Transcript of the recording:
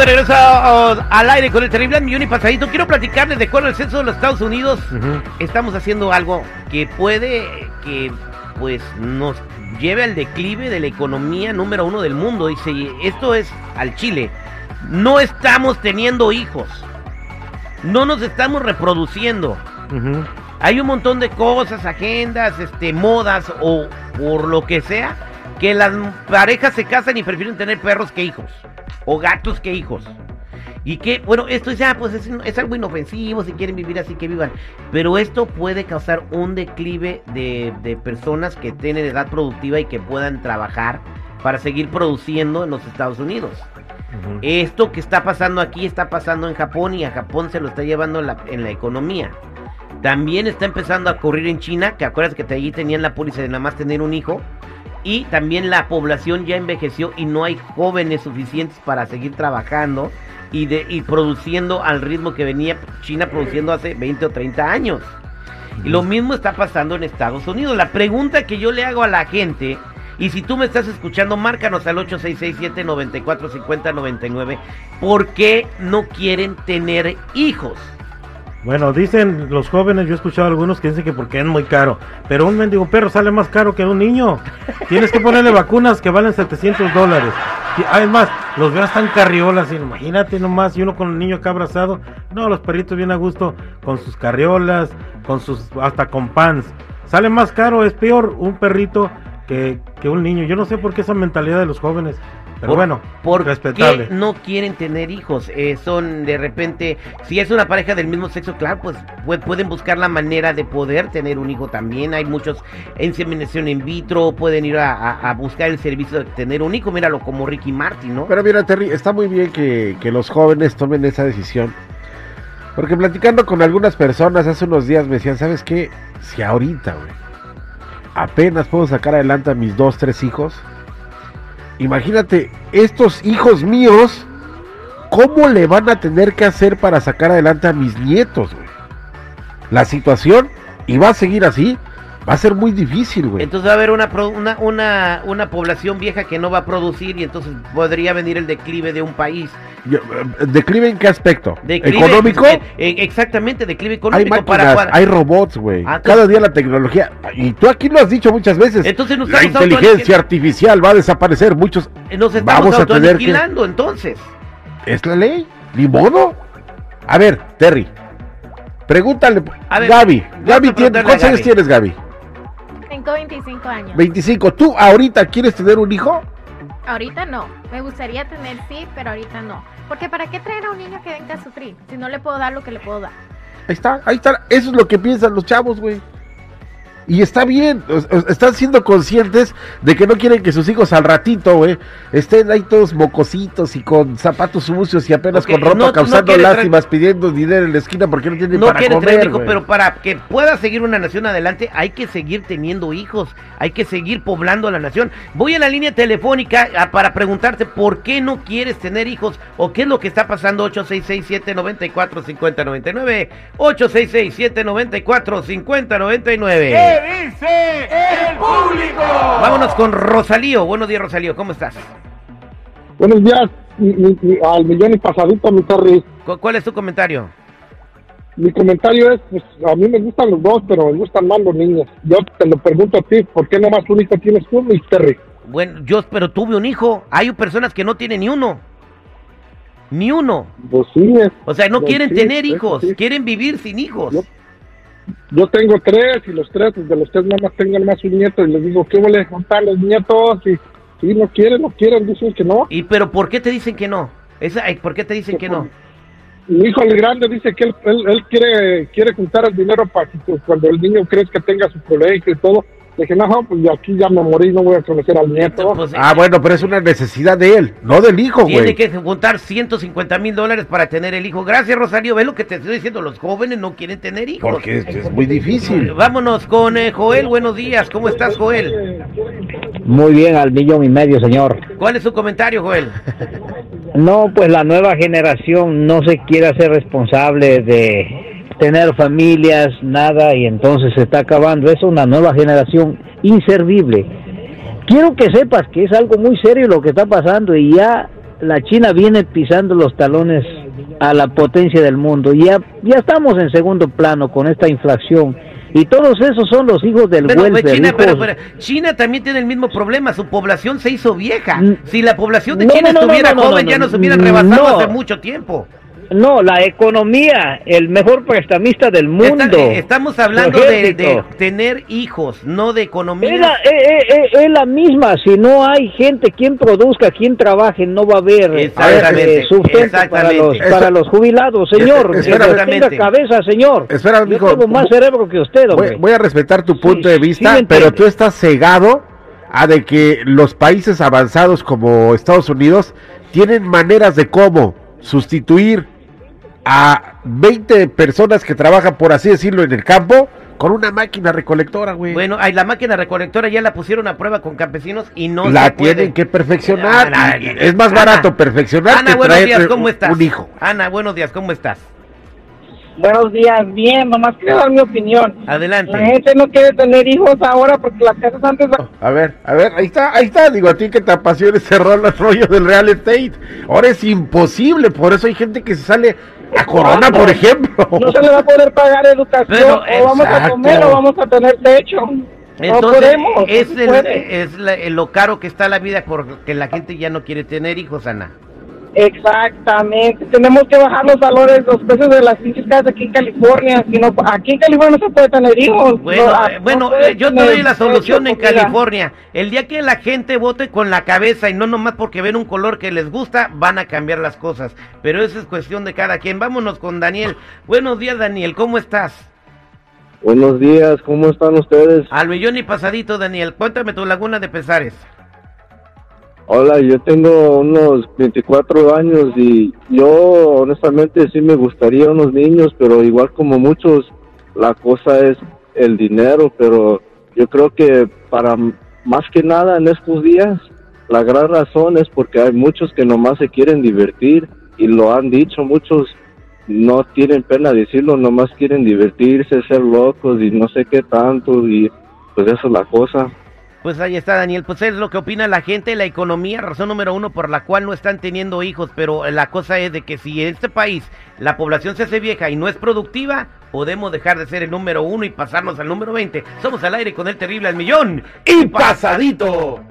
De regreso a- a- al aire con el terrible al millón y pasadito. Quiero platicarles de acuerdo al censo de los Estados Unidos. Estamos haciendo algo que puede que pues nos lleve al declive de la economía número uno del mundo. Dice, esto es al Chile. No estamos teniendo hijos. No nos estamos reproduciendo. Hay un montón de cosas, agendas, este, modas o por lo que sea, que las parejas se casan y prefieren tener perros que hijos. O gatos que hijos. Y que, bueno, esto ya pues es, es algo inofensivo, si quieren vivir así que vivan. Pero esto puede causar un declive de, de personas que tienen edad productiva y que puedan trabajar para seguir produciendo en los Estados Unidos. Esto que está pasando aquí está pasando en Japón y a Japón se lo está llevando en la, en la economía. También está empezando a ocurrir en China, que acuerdas que allí tenían la póliza de nada más tener un hijo. Y también la población ya envejeció y no hay jóvenes suficientes para seguir trabajando y, de, y produciendo al ritmo que venía China produciendo hace 20 o 30 años. Y lo mismo está pasando en Estados Unidos. La pregunta que yo le hago a la gente, y si tú me estás escuchando, márcanos al 8667-945099, ¿por qué no quieren tener hijos? Bueno, dicen los jóvenes, yo he escuchado algunos que dicen que porque es muy caro. Pero un mendigo perro sale más caro que un niño. Tienes que ponerle vacunas que valen 700 dólares. Además, los veas tan carriolas, y imagínate nomás, y uno con el niño acá abrazado. No, los perritos bien a gusto con sus carriolas, con sus, hasta con pants. Sale más caro, es peor un perrito que un niño. Yo no sé por qué esa mentalidad de los jóvenes. Pero Por- bueno, ¿Por respetable. qué no quieren tener hijos? Eh, son de repente, si es una pareja del mismo sexo, claro, pues pu- pueden buscar la manera de poder tener un hijo también. Hay muchos inseminación in vitro, pueden ir a, a- a buscar el servicio de tener un hijo. Míralo como Ricky Martin, ¿no? Pero mira, Terry, está muy bien que, que los jóvenes tomen esa decisión. Porque platicando con algunas personas hace unos días me decían, ¿sabes qué? Si ahorita, güey, apenas puedo sacar adelante a mis dos, tres hijos. Imagínate, estos hijos míos, ¿cómo le van a tener que hacer para sacar adelante a mis nietos? La situación, y va a seguir así, va a ser muy difícil, güey. Entonces va a haber una, una, una, una población vieja que no va a producir y entonces podría venir el declive de un país. Eh, ¿Declive en qué aspecto? Declive, ¿Económico? eh, exactamente, declive Hay económico máquinas, para, para- hay robots, güey. Ah, Cada día la tecnología. Y tú aquí lo has dicho muchas veces. Entonces nos la inteligencia artificial va a desaparecer. Muchos. nos estamos vamos a tener que- entonces. ¿Es la ley? ¿Ni modo? A ver, Terry. Pregúntale. A ver, Gaby. Gaby, ¿cuántos años tienes, Gaby? Tengo 25 años. 25. ¿Tú ahorita quieres tener un hijo? Ahorita no. Me gustaría tener sí, pero ahorita no. Porque ¿para qué traer a un niño que venga a sufrir si no le puedo dar lo que le puedo dar? Ahí está, ahí está. Eso es lo que piensan los chavos, güey. Y está bien, están siendo conscientes de que no quieren que sus hijos al ratito, güey, estén ahí todos mocositos y con zapatos sucios y apenas con ropa no- no causando tra- lástimas, pidiendo dinero en la esquina porque no tienen No para quiere comer, tener hijos, güey. pero para que pueda seguir una nación adelante hay que seguir teniendo hijos, hay que seguir poblando la nación. Voy a la línea telefónica ah, para preguntarte por qué no quieres tener hijos o qué es lo que está pasando 866-794-5099, 866-794-5099. ¿Qué dice el público? Vámonos con Rosalío. Buenos días, Rosalío, ¿cómo estás? Buenos días, mi- mi- mi- al millón y pasadito, mi Terry. ¿Cu- ¿Cuál es tu comentario? Mi comentario es, pues, a mí me gustan los dos, pero me gustan más los niños. Yo te lo pregunto a ti, ¿por qué nomás un hijo tienes tú, mi Terry? Bueno, yo pero tuve un hijo. Hay personas que no tienen ni uno. Ni uno. Pues sí, es- O sea, no Pues quieren sí, tener hijos, sí. quieren vivir sin hijos. Yo- yo tengo tres y los tres, de los tres nada más tengo más un nieto y les digo, ¿qué huele juntar los nietos? Y si no quieren, no quieren, dicen que no. ¿Y pero por qué te dicen que no? Esa, ¿Por qué te dicen que no? Mi hijo el grande dice que él, él, él quiere quiere juntar el dinero para que pues, cuando el niño crezca tenga su colegio y todo. Le dije, no, pues de aquí ya me morí, no voy a conocer al nieto. Pues, Ah, bueno, pero es una necesidad de él, no del hijo, Tiene güey. que juntar 150 mil dólares para tener el hijo. Gracias, Rosario. Ve lo que te estoy diciendo. Los jóvenes no quieren tener hijos. Porque es, es muy difícil. Vámonos con eh, Joel. Buenos días. ¿Cómo estás, Joel? Muy bien, al millón y medio, señor. ¿Cuál es su comentario, Joel? No, pues la nueva generación no se quiere hacer responsable de tener familias, nada, y entonces se está acabando. Es una nueva generación inservible. Quiero que sepas que es algo muy serio lo que está pasando y ya la China viene pisando los talones a la potencia del mundo. Ya, ya estamos en segundo plano con esta inflación. Y todos esos son los hijos del Pero, welfare. China, pero, hijos- pero China también tiene el mismo problema, su población se hizo vieja. Si la población de No, China no, no, estuviera joven, ya no. nos hubieran rebasado hace mucho tiempo. No, la economía, el mejor prestamista del mundo. Está- eh, estamos hablando de, tener hijos, no de economía. Es la, eh, eh, es la misma, si no hay gente quien produzca, quien trabaje, no va a haber eh, Exactamente, sustento para exactamente. los, para los jubilados. Señor, Es- que tenga cabeza, señor. Espérame, Yo tengo más voy- cerebro que usted, Voy, hombre. voy a respetar tu Sí, punto de vista, pero tú estás cegado a de que los países avanzados como Estados Unidos tienen maneras de cómo sustituir a 20 personas que trabajan, por así decirlo, en el campo con una máquina recolectora, güey. Bueno, ahí la máquina recolectora ya la pusieron a prueba con campesinos y no la se puede. tienen que perfeccionar. Ana, y es más Ana, barato perfeccionar Ana, que buenos traer días, ¿cómo un- estás? un hijo. Ana, buenos días, ¿cómo estás? Buenos días, bien, nomás quiero dar mi opinión. Adelante. La gente no quiere tener hijos ahora porque las casas antes... A ver, a ver, ahí está, ahí está. Digo, a ti que te apasiona ese rollo, rollo del real estate. Ahora es imposible, por eso hay gente que se sale a Corona, por ejemplo. No se le va a poder pagar educación, Pero, o vamos a comer o vamos a tener techo. no Entonces, podemos, no es, el- puede. es la- lo caro que está la vida porque la gente ya no quiere tener hijos, Ana. Exactamente, tenemos que bajar los valores, los precios de las pinches aquí en California. Si no, aquí en California no se puede tener hijos. Bueno, No, eh, no bueno, eh, yo te doy la solución en. California. El día que la gente vote con la cabeza y no nomás porque ven un color que les gusta, van a cambiar las cosas. Pero eso es cuestión de cada quien. Vámonos con Daniel. Buenos días, Daniel. ¿Cómo estás? Buenos días, ¿cómo están ustedes? Al millón y pasadito, Daniel. Cuéntame tu laguna de pesares. Hola, yo tengo unos 24 años y yo honestamente sí me gustaría unos niños, pero igual como muchos, la cosa es el dinero, pero yo creo que para más que nada en estos días, la gran razón es porque hay muchos que nomás se quieren divertir y lo han dicho, muchos no tienen pena decirlo, nomás quieren divertirse, ser locos y no sé qué tanto y pues esa es la cosa. Pues ahí está, Daniel. Pues es lo que opina la gente, la economía, razón número uno por la cual no están teniendo hijos. Pero la cosa es de que si en este país la población se hace vieja y no es productiva, podemos dejar de ser el número uno y pasarnos al número 20. Somos al aire con el terrible al millón y pasadito.